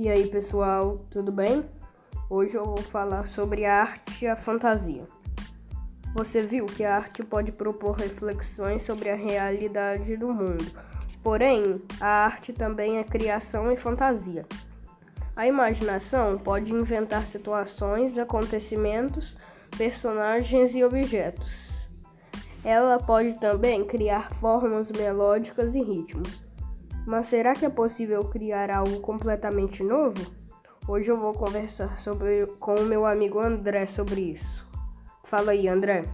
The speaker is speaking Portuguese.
E aí, pessoal, tudo bem? Hoje eu vou falar sobre a arte e a fantasia. Você viu que a arte pode propor reflexões sobre a realidade do mundo. Porém, a arte também é criação e fantasia. A imaginação pode inventar situações, acontecimentos, personagens e objetos. Ela pode também criar formas melódicas e ritmos. Mas será que é possível criar algo completamente novo? Hoje eu vou conversar sobre, com o meu amigo André sobre isso. Fala aí, André.